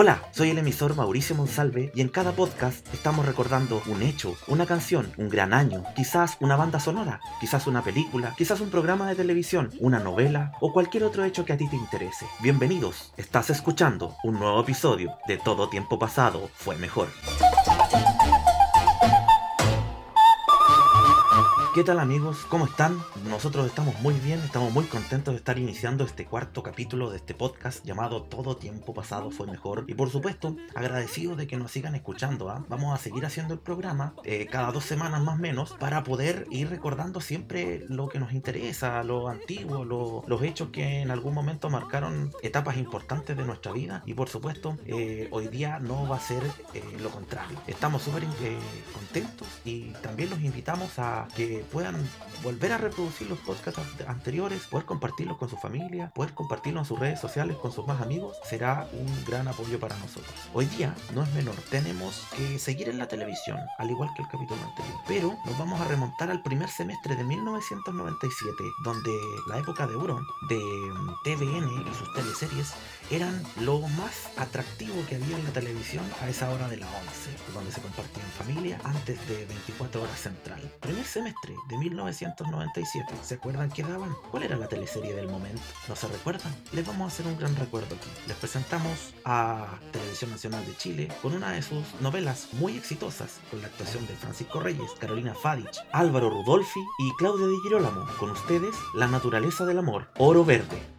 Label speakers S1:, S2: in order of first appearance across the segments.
S1: Hola, soy el emisor Mauricio Monsalve y en cada podcast estamos recordando un hecho, una canción, un gran año, quizás una banda sonora, quizás una película, quizás un programa de televisión, una novela o cualquier otro hecho que a ti te interese. Bienvenidos, estás escuchando un nuevo episodio de Todo Tiempo Pasado fue mejor. ¿Qué tal amigos? ¿Cómo están? Nosotros estamos muy bien, estamos muy contentos de estar iniciando este cuarto capítulo de este podcast llamado Todo tiempo pasado fue mejor. Y por supuesto, agradecidos de que nos sigan escuchando. ¿ah? Vamos a seguir haciendo el programa eh, cada dos semanas más o menos para poder ir recordando siempre lo que nos interesa, lo antiguo, los hechos que en algún momento marcaron etapas importantes de nuestra vida. Y por supuesto, eh, hoy día no va a ser eh, lo contrario. Estamos súper contentos y también los invitamos a que puedan volver a reproducir los podcasts anteriores, poder compartirlos con su familia, poder compartirlos en sus redes sociales con sus más amigos, será un gran apoyo para nosotros. Hoy día no es menor, tenemos que seguir en la televisión, al igual que el capítulo anterior, pero nos vamos a remontar al primer semestre de 1997, donde la época de oro de TVN y sus teleseries eran lo más atractivo que había en la televisión a esa hora de la 11, donde se compartía en familia antes de 24 horas central. Primer semestre de 1997. ¿Se acuerdan qué daban? ¿Cuál era la teleserie del momento? ¿No se recuerdan? Les vamos a hacer un gran recuerdo aquí. Les presentamos a Televisión Nacional de Chile con una de sus novelas muy exitosas, con la actuación de Francisco Reyes, Carolina Fadich, Álvaro Rudolfi y Claudia Di Girolamo. Con ustedes, La naturaleza del amor, Oro Verde.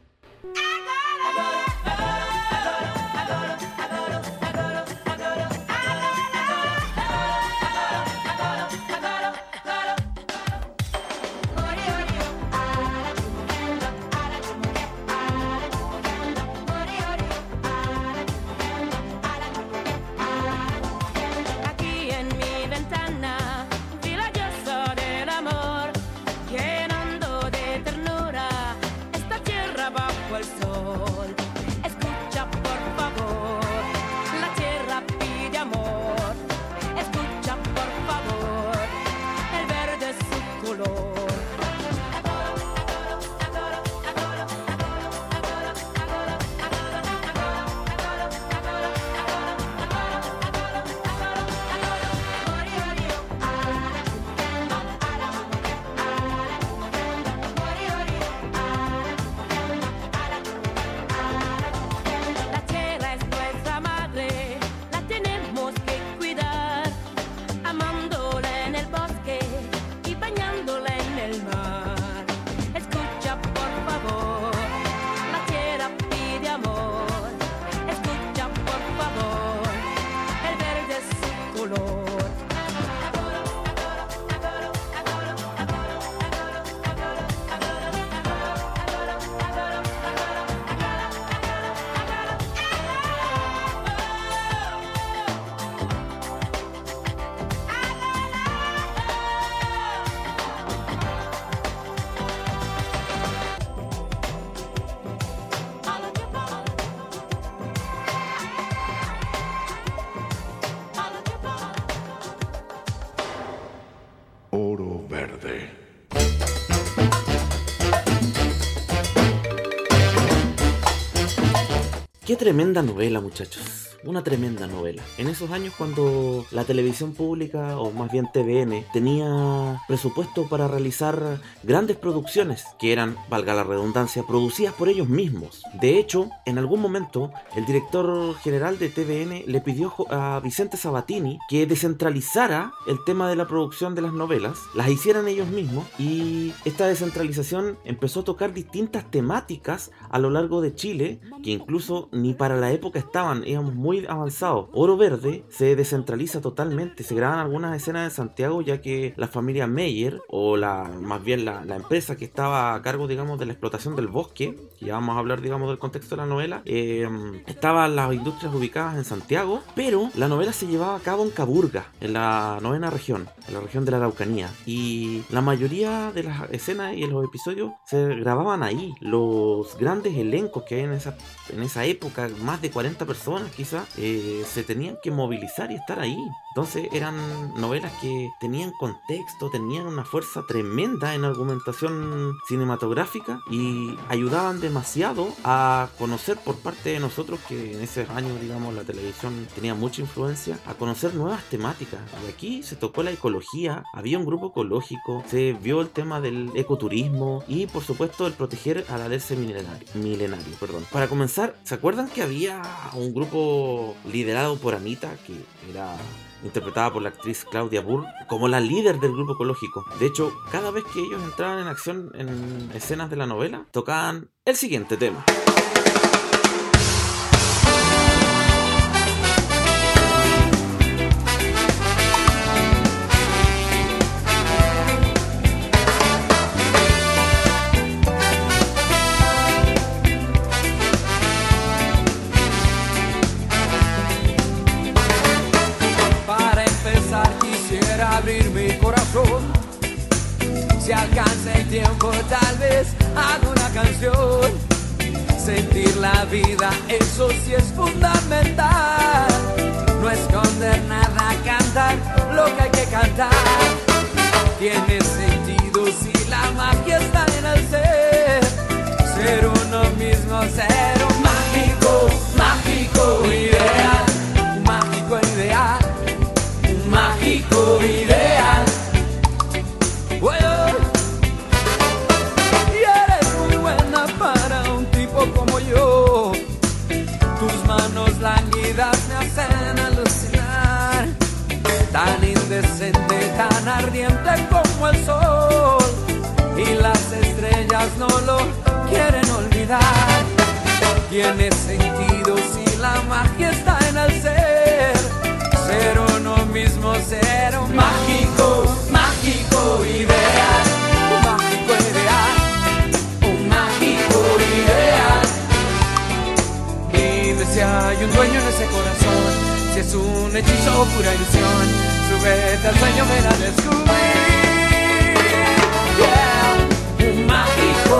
S1: Tremenda novela, muchachos una tremenda novela. En esos años cuando la televisión pública, o más bien TVN, tenía presupuesto para realizar grandes producciones, que eran, valga la redundancia, producidas por ellos mismos. De hecho, en algún momento, el director general de TVN le pidió a Vicente Sabatini que descentralizara el tema de la producción de las novelas, las hicieran ellos mismos, y esta descentralización empezó a tocar distintas temáticas a lo largo de Chile, que incluso ni para la época estaban, íbamos muy muy avanzado. Oro Verde se descentraliza totalmente. Se graban algunas escenas en Santiago ya que la familia Meyer, o la más bien la, empresa que estaba a cargo, digamos, de la explotación del bosque, que ya vamos a hablar, digamos, del contexto de la novela, eh, estaban las industrias ubicadas en Santiago, pero la novela se llevaba a cabo en Caburga, en la novena región, en la región de la Araucanía. Y la mayoría de las escenas y los episodios se grababan ahí. Los grandes elencos que hay en esa, en esa época, más de 40 personas quizás, eh, se tenían que movilizar y estar ahí. Entonces eran novelas que tenían contexto, tenían una fuerza tremenda en argumentación cinematográfica y ayudaban demasiado a conocer por parte de nosotros que en ese años, digamos, la televisión tenía mucha influencia, a conocer nuevas temáticas. Y aquí se tocó la ecología, había un grupo ecológico, se vio el tema del ecoturismo y por supuesto el proteger al alerce milenario, milenario perdón. Para comenzar, ¿se acuerdan que había un grupo liderado por Anita, que era interpretada por la actriz Claudia Burr, como la líder del grupo ecológico. De hecho, cada vez que ellos entraban en acción en escenas de la novela, tocaban el siguiente tema.
S2: Tan ardiente como el sol. Y las estrellas no lo quieren olvidar. Tiene sentido si la magia está en el ser. Ser uno mismo, ser mágico, mágico ideal. Un mágico ideal. Un mágico ideal. Dime si hay un dueño en ese corazón. Si es un hechizo o pura ilusión. Súbete al sueño, ven a descubrir. Yeah. Un. Mágico,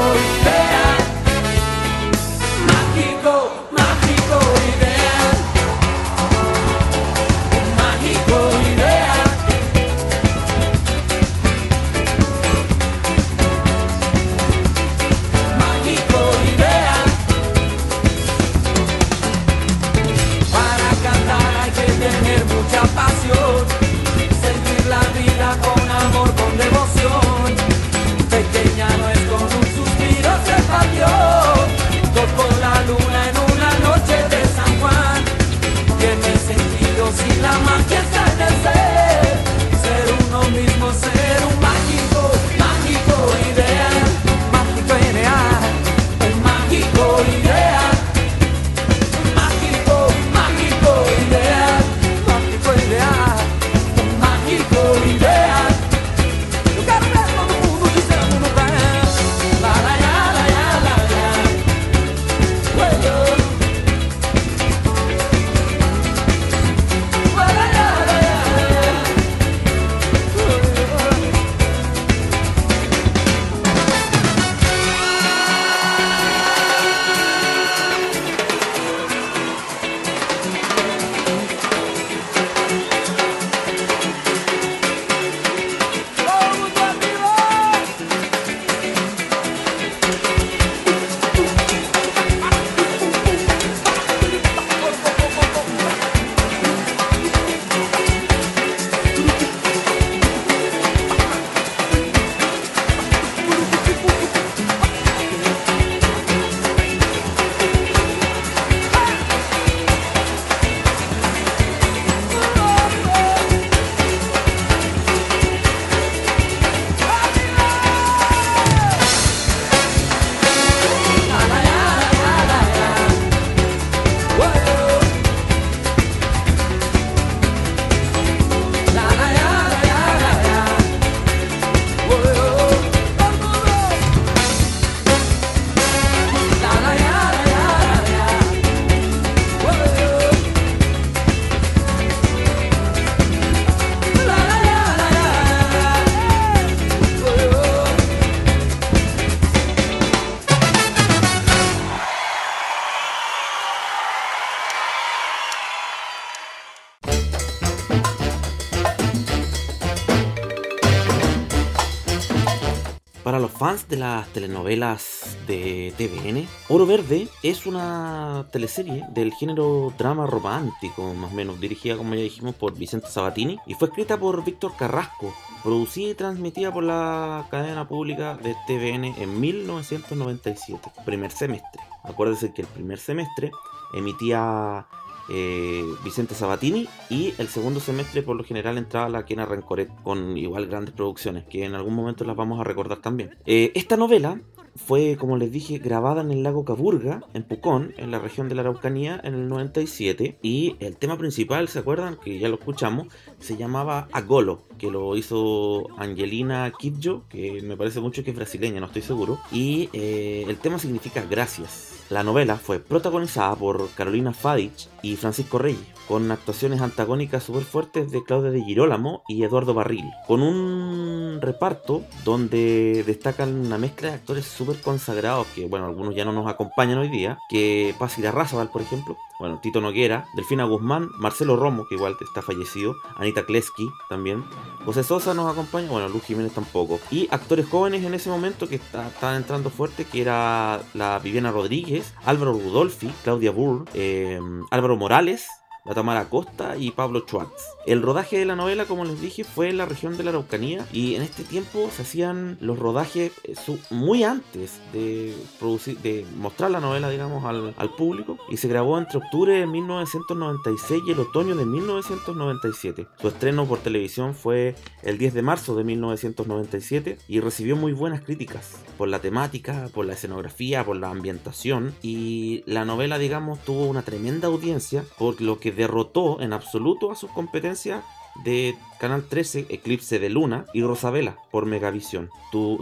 S1: las telenovelas de TVN, Oro Verde es una teleserie del género drama romántico, más o menos, dirigida, como ya dijimos, por Vicente Sabatini y fue escrita por Víctor Carrasco, producida y transmitida por la cadena pública de TVN en 1997, primer semestre. Acuérdense que el primer semestre emitía eh, Vicente Sabatini y el segundo semestre por lo general entraba la Kena Rencoret con igual grandes producciones que en algún momento las vamos a recordar también. Eh, esta novela fue, como les dije, grabada en el lago Caburga, en Pucón, en la región de la Araucanía, en el 97. Y el tema principal, ¿se acuerdan? Que ya lo escuchamos, se llamaba Agolo, que lo hizo Angelina Kidjo, que me parece mucho que es brasileña, no estoy seguro. Y eh, el tema significa gracias. La novela fue protagonizada por Carolina Fadich y Francisco Reyes, con actuaciones antagónicas súper fuertes de Claudia de Girolamo y Eduardo Barril, con un reparto donde destacan una mezcla de actores súper consagrados, que bueno, algunos ya no nos acompañan hoy día, que Paz Razabal, por ejemplo, bueno, Tito Noguera, Delfina Guzmán, Marcelo Romo, que igual está fallecido, Anita Kleski también, José Sosa nos acompaña, bueno, Luz Jiménez tampoco, y actores jóvenes en ese momento que estaban entrando fuerte, que era la Viviana Rodríguez, Álvaro Rudolfi, Claudia Burr, eh, Álvaro Morales, la Tamara Costa y Pablo Schwartz. El rodaje de la novela, como les dije, fue en la región de la Araucanía y en este tiempo se hacían los rodajes eh, muy antes de, producir, de mostrar la novela, digamos, al, al público y se grabó entre octubre de 1996 y el otoño de 1997. Su estreno por televisión fue el 10 de marzo de 1997 y recibió muy buenas críticas por la temática, por la escenografía, por la ambientación y la novela, digamos, tuvo una tremenda audiencia por lo que derrotó en absoluto a sus competencias de Canal 13, Eclipse de Luna y Rosabela por Megavisión.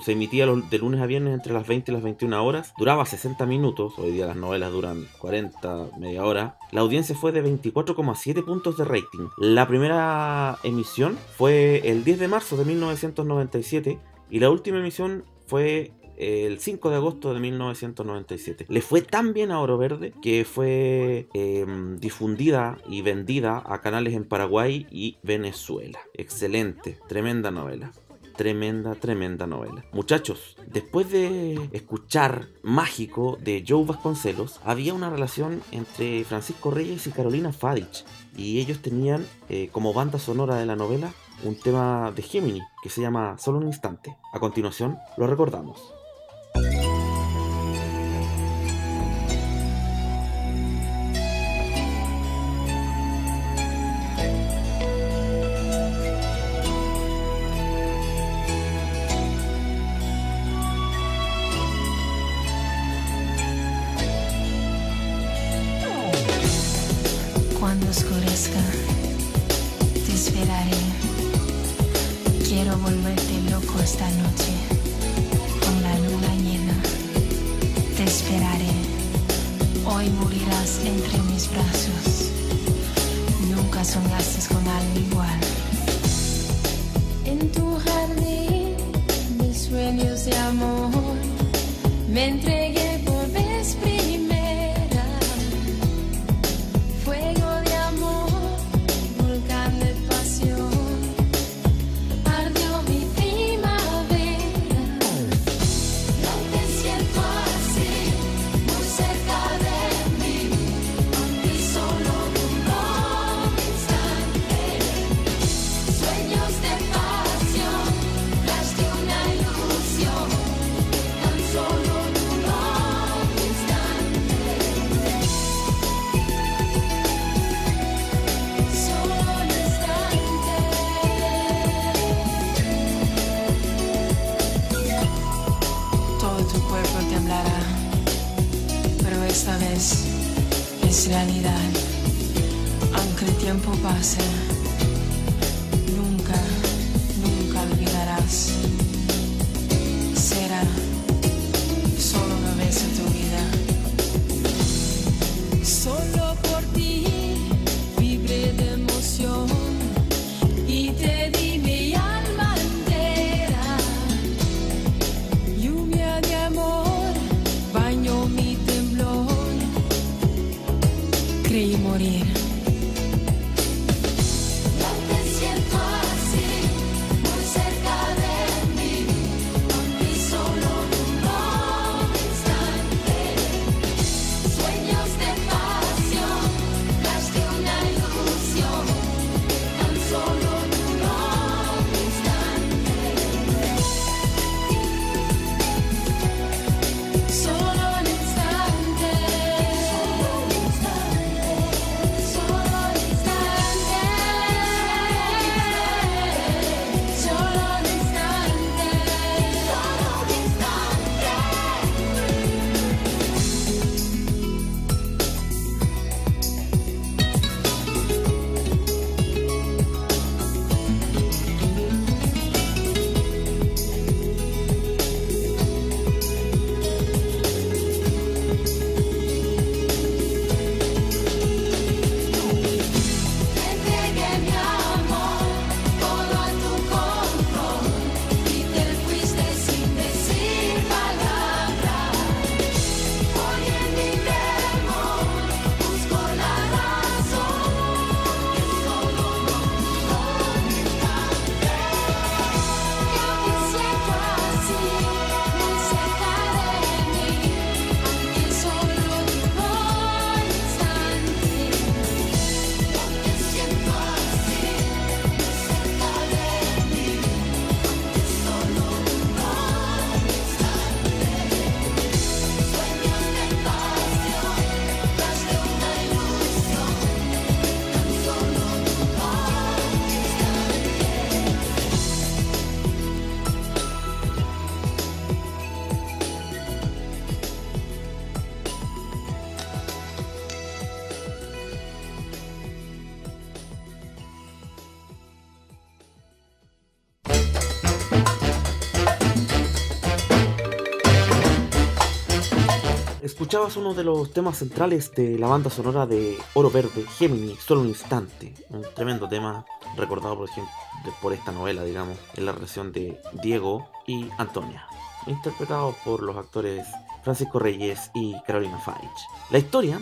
S1: se emitía de lunes a viernes entre las 20 y las 21 horas, duraba 60 minutos, hoy día las novelas duran 40, media hora. La audiencia fue de 24,7 puntos de rating. La primera emisión fue el 10 de marzo de 1997 y la última emisión fue el 5 de agosto de 1997. Le fue tan bien a Oro Verde que fue em, difundida y vendida a canales en Paraguay y Venezuela. Excelente, tremenda novela. Tremenda, tremenda novela. Muchachos, después de escuchar Mágico de Joe Vasconcelos, había una relación entre Francisco Reyes y Carolina Fadich. Y ellos tenían eh, como banda sonora de la novela un tema de Gemini que se llama Solo un instante. A continuación, lo recordamos.
S3: Soñaste con algo igual. En tu jardín, mis sueños de amor, me around
S1: Escuchabas uno de los temas centrales de la banda sonora de Oro Verde, Gemini, solo un instante. Un tremendo tema recordado por ejemplo por esta novela, digamos, en la relación de Diego y Antonia, interpretados por los actores Francisco Reyes y Carolina Faich. La historia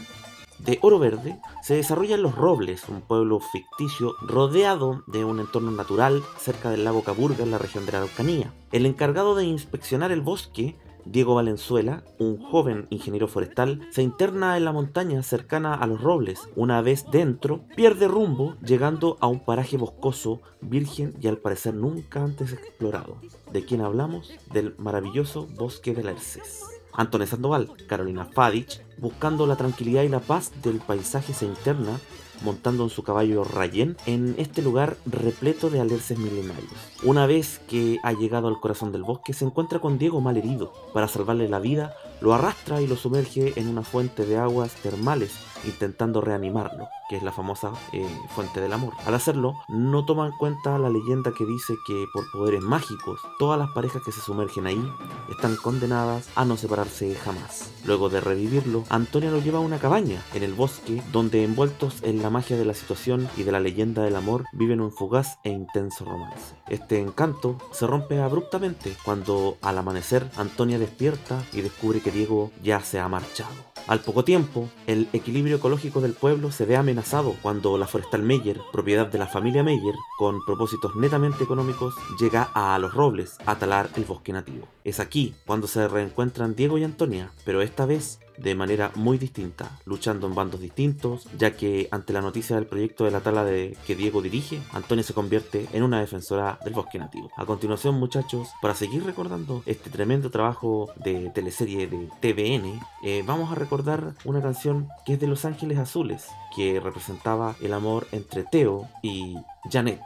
S1: de Oro Verde se desarrolla en Los Robles, un pueblo ficticio rodeado de un entorno natural cerca del lago Caburga en la región de la Araucanía. El encargado de inspeccionar el bosque Diego Valenzuela, un joven ingeniero forestal, se interna en la montaña cercana a los robles. Una vez dentro, pierde rumbo, llegando a un paraje boscoso, virgen y al parecer nunca antes explorado. ¿De quién hablamos? Del maravilloso bosque de Lerces. Antonio Sandoval, Carolina Fadich, buscando la tranquilidad y la paz del paisaje, se interna montando en su caballo Rayén en este lugar repleto de alerces milenarios. Una vez que ha llegado al corazón del bosque, se encuentra con Diego mal herido. Para salvarle la vida, lo arrastra y lo sumerge en una fuente de aguas termales intentando reanimarlo, que es la famosa eh, fuente del amor. Al hacerlo, no toma en cuenta la leyenda que dice que por poderes mágicos, todas las parejas que se sumergen ahí están condenadas a no separarse jamás. Luego de revivirlo, Antonia lo lleva a una cabaña en el bosque, donde envueltos en la magia de la situación y de la leyenda del amor, viven un fugaz e intenso romance. Este encanto se rompe abruptamente cuando al amanecer Antonia despierta y descubre que Diego ya se ha marchado. Al poco tiempo, el equilibrio ecológico del pueblo se ve amenazado cuando la forestal Meyer, propiedad de la familia Meyer, con propósitos netamente económicos, llega a Los Robles a talar el bosque nativo. Es aquí cuando se reencuentran Diego y Antonia, pero esta vez de manera muy distinta, luchando en bandos distintos, ya que ante la noticia del proyecto de la tala de que Diego dirige, Antonia se convierte en una defensora del bosque nativo. A continuación, muchachos, para seguir recordando este tremendo trabajo de teleserie de TVN, eh, vamos a recordar una canción que es de Los Ángeles Azules, que representaba el amor entre Teo y Janet.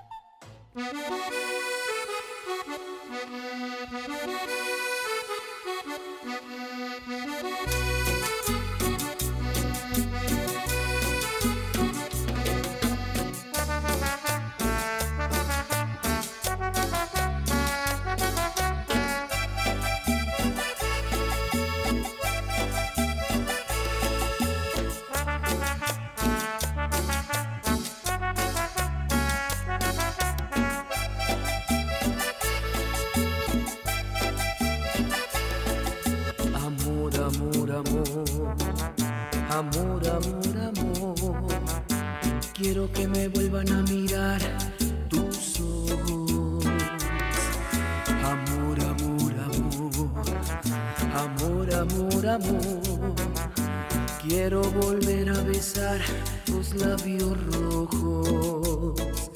S2: Quiero volver a besar tus labios rojos.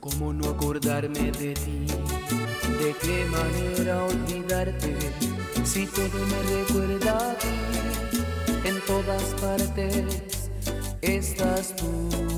S2: ¿Cómo no acordarme de ti? ¿De qué manera olvidarte? Si todo me recuerda a ti, en todas partes estás tú.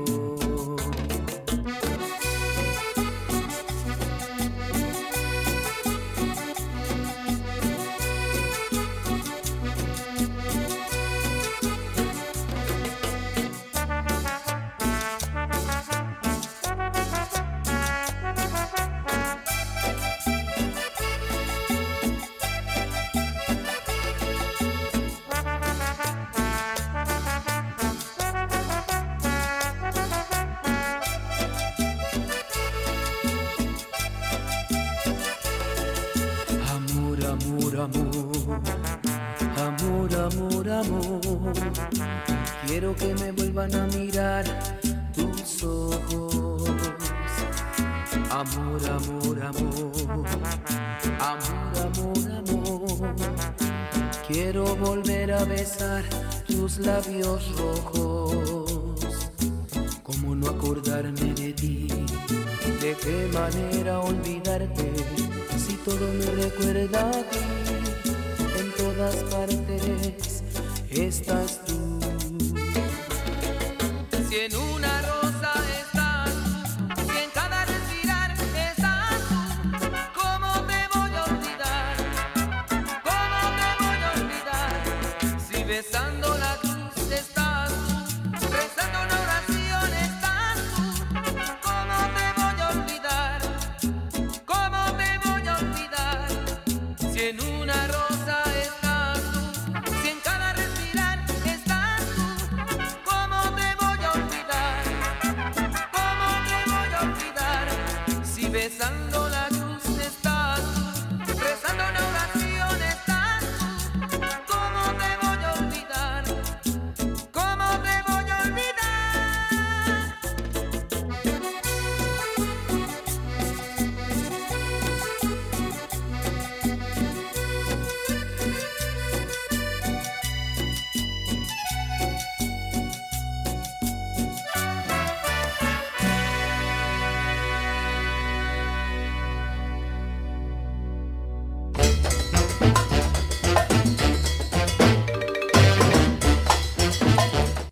S2: todo me recuerda a ti, en todas partes estás tú.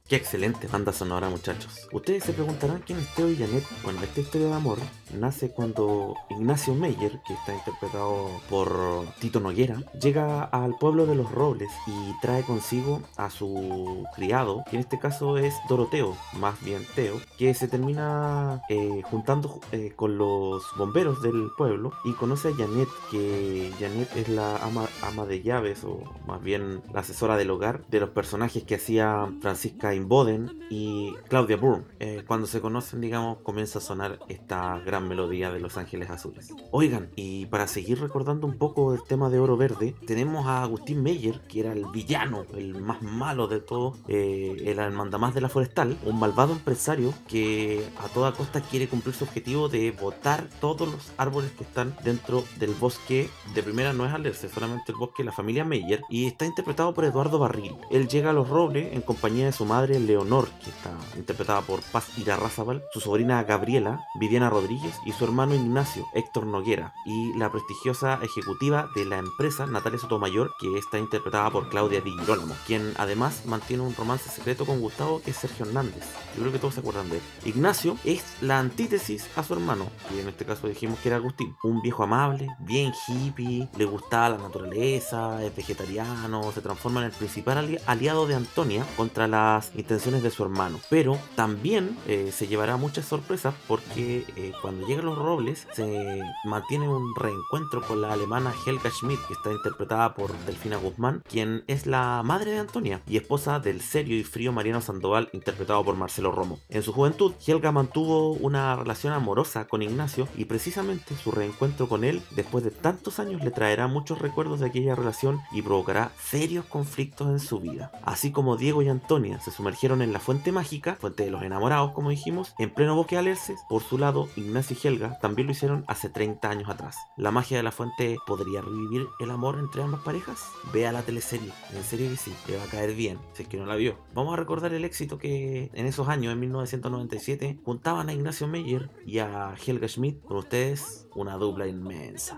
S1: Qué excelente banda sonora, muchachos. Ustedes se preguntarán quién es Teo y Janet. Bueno, esta historia de amor nace cuando Ignacio Meyer, que está interpretado por Tito Noguera, llega al pueblo de los Robles y trae consigo a su criado, que en este caso es Doroteo, más bien Teo, que se termina eh, juntando eh, con los bomberos del pueblo y conoce a Janet, que Janet es la ama, ama de llaves o más bien la asesora del hogar de los personajes que hacía Francisca Inboden y Claudia Bourne. Eh, cuando se conocen, digamos, comienza a sonar esta gran melodía de Los Ángeles Azules. Oigan, y para seguir recordando un poco el tema de Oro Verde, tenemos a Agustín Meyer, que era el villano, el más malo de todos, eh, el mandamás de la forestal, un malvado empresario que a toda costa quiere cumplir su objetivo de botar todos los árboles que están dentro del bosque. De primera no es alerce, solamente el bosque de la familia Meyer, y está interpretado por Eduardo Barril. Él llega a los robles en compañía de su madre Leonor, que está interpretada por Paz Irarrázaval, su sobrina Gabriela, Viviana Rodríguez y su hermano Ignacio, Héctor Noguera, y la prestigiosa ejecutiva de la empresa Natalia Sotomayor, que está interpretada por Claudia Di Girolamo, quien además mantiene un romance secreto con Gustavo, que es Sergio Hernández. Yo creo que todos se acuerdan de él. Ignacio es la antítesis a su hermano, y en este caso dijimos que era Agustín, un viejo amable, bien hippie, le gustaba la naturaleza, es vegetariano, se transforma en el principal ali- aliado de Antonia contra las intenciones de su hermano. Pero también eh, se llevará muchas sorpresas porque eh, cuando llegan los robles se mantiene un reencuentro con la alemana Helga Schmidt, que está interpretada por Delfina Guzmán, quien es la madre de Antonia y esposa del serio y frío Mariano Sandoval, interpretado por Marcelo Romo. En su juventud, Helga mantuvo una relación amorosa con Ignacio y precisamente su reencuentro con él después de tantos años le traerá muchos recuerdos de aquella relación y provocará serios conflictos en su vida. Así como Diego y Antonia se sumergieron en la fuente mágica, fuente de los enamorados como dijimos, en pleno bosque de Alerces, por su lado Ignacio y Helga también lo hicieron hace 30 años atrás. La magia de la fuente podría revivir el amor entre ambas parejas. Vea la teleserie, en serio que sí, le va a caer bien, si es que no la vio. Vamos a recordar el éxito que en esos años, en 1997, juntaban a Ignacio Meyer y a Helga Schmidt con ustedes, una dupla inmensa.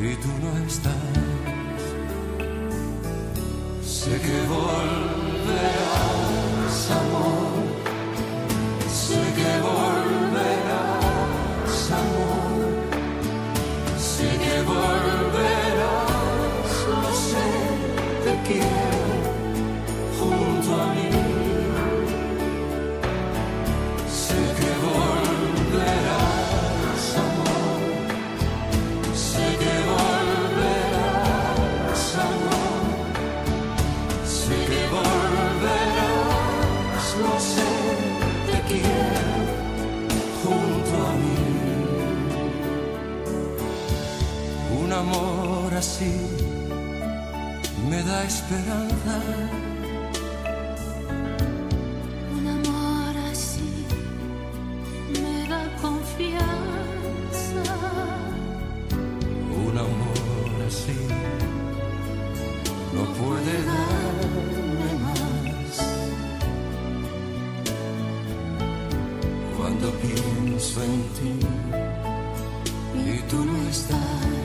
S3: Y tú no estás.
S4: Sé que volverás, esperanza.
S3: Un amor así me da confianza.
S4: Un amor así no puede darme más. Cuando pienso en ti y tú no estás,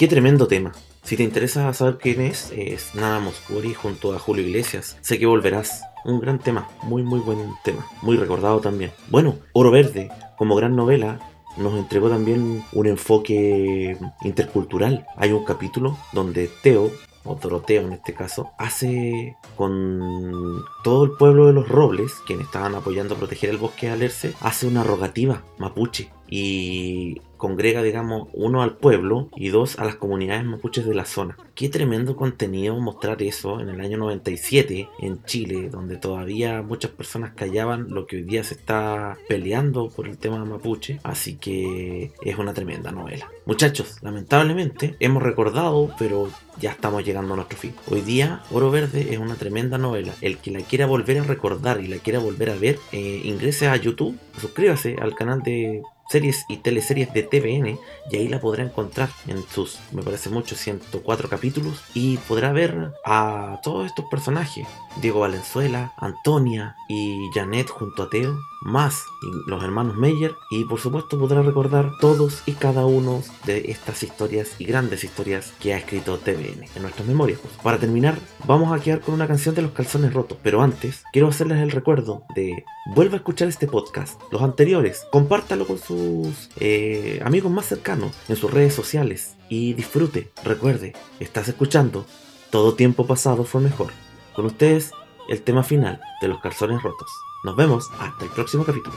S1: Qué tremendo tema. Si te interesa saber quién es, es Nana Moscuri junto a Julio Iglesias. Sé que volverás. Un gran tema, muy muy buen tema, muy recordado también. Bueno, Oro Verde, como gran novela, nos entregó también un enfoque intercultural. Hay un capítulo donde Teo, o Doroteo en este caso, hace con todo el pueblo de los Robles, quienes estaban apoyando a proteger el bosque de Alerce, hace una rogativa mapuche y congrega, digamos, uno al pueblo y dos a las comunidades mapuches de la zona. Qué tremendo contenido mostrar eso en el año 97 en Chile, donde todavía muchas personas callaban lo que hoy día se está peleando por el tema mapuche. Así que es una tremenda novela. Muchachos, lamentablemente hemos recordado, pero ya estamos llegando a nuestro fin. Hoy día, Oro Verde es una tremenda novela. El que la quiera volver a recordar y la quiera volver a ver, eh, ingrese a YouTube, suscríbase al canal de series y teleseries de TVN y ahí la podrá encontrar en sus, me parece mucho, 104 capítulos y podrá ver a todos estos personajes, Diego Valenzuela, Antonia y Janet junto a Teo, más los hermanos Meyer y por supuesto podrá recordar todos y cada uno de estas historias y grandes historias que ha escrito TVN en nuestras memorias. Para terminar, vamos a quedar con una canción de los calzones rotos, pero antes quiero hacerles el recuerdo de vuelva a escuchar este podcast, los anteriores, compártalo con sus eh, amigos más cercanos en sus redes sociales y disfrute. Recuerde, estás escuchando Todo tiempo pasado fue mejor. Con ustedes, el tema final de los calzones rotos. Nos vemos hasta el próximo capítulo.